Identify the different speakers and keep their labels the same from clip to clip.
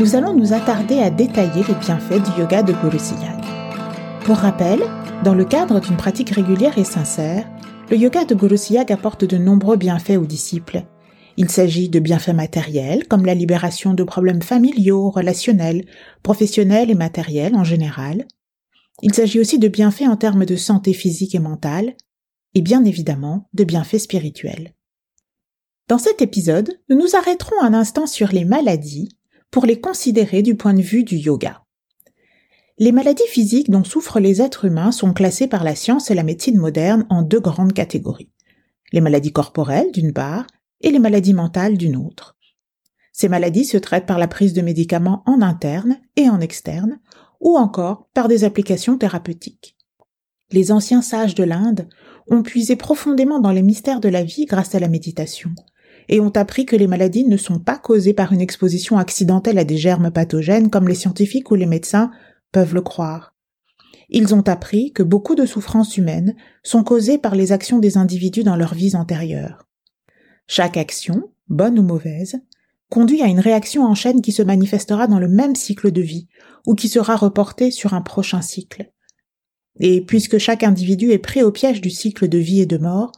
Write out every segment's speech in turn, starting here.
Speaker 1: nous allons nous attarder à détailler les bienfaits du yoga de Guru. Pour rappel, dans le cadre d'une pratique régulière et sincère, le yoga de Guru apporte de nombreux bienfaits aux disciples. Il s'agit de bienfaits matériels comme la libération de problèmes familiaux, relationnels, professionnels et matériels en général. Il s'agit aussi de bienfaits en termes de santé physique et mentale, et bien évidemment de bienfaits spirituels. Dans cet épisode, nous nous arrêterons un instant sur les maladies pour les considérer du point de vue du yoga. Les maladies physiques dont souffrent les êtres humains sont classées par la science et la médecine moderne en deux grandes catégories. Les maladies corporelles d'une part et les maladies mentales d'une autre. Ces maladies se traitent par la prise de médicaments en interne et en externe, ou encore par des applications thérapeutiques. Les anciens sages de l'Inde ont puisé profondément dans les mystères de la vie grâce à la méditation, et ont appris que les maladies ne sont pas causées par une exposition accidentelle à des germes pathogènes comme les scientifiques ou les médecins peuvent le croire. Ils ont appris que beaucoup de souffrances humaines sont causées par les actions des individus dans leurs vies antérieures. Chaque action, bonne ou mauvaise, conduit à une réaction en chaîne qui se manifestera dans le même cycle de vie, ou qui sera reportée sur un prochain cycle. Et puisque chaque individu est pris au piège du cycle de vie et de mort,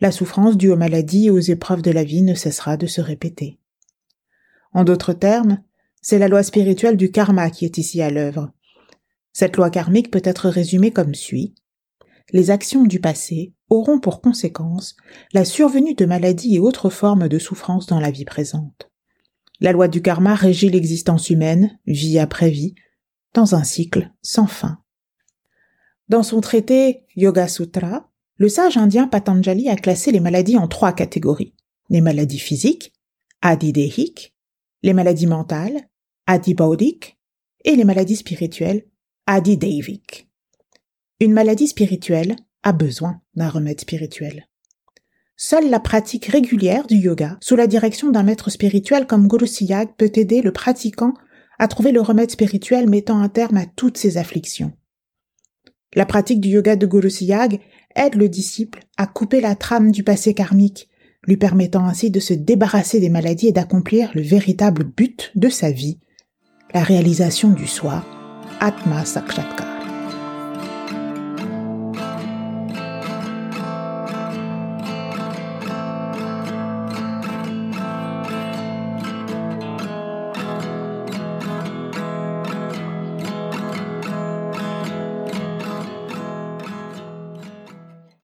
Speaker 1: la souffrance due aux maladies et aux épreuves de la vie ne cessera de se répéter. En d'autres termes, c'est la loi spirituelle du karma qui est ici à l'œuvre. Cette loi karmique peut être résumée comme suit. Les actions du passé auront pour conséquence la survenue de maladies et autres formes de souffrance dans la vie présente. La loi du karma régit l'existence humaine, vie après vie, dans un cycle sans fin. Dans son traité Yoga Sutra, le sage indien Patanjali a classé les maladies en trois catégories. Les maladies physiques, adidéhiques, les maladies mentales, adibaudiques, et les maladies spirituelles, adideviques. Une maladie spirituelle a besoin d'un remède spirituel. Seule la pratique régulière du yoga, sous la direction d'un maître spirituel comme Guru Siyag, peut aider le pratiquant à trouver le remède spirituel mettant un terme à toutes ses afflictions. La pratique du yoga de Guru Siyag aide le disciple à couper la trame du passé karmique, lui permettant ainsi de se débarrasser des maladies et d'accomplir le véritable but de sa vie, la réalisation du soi, Atma Sakshatkar.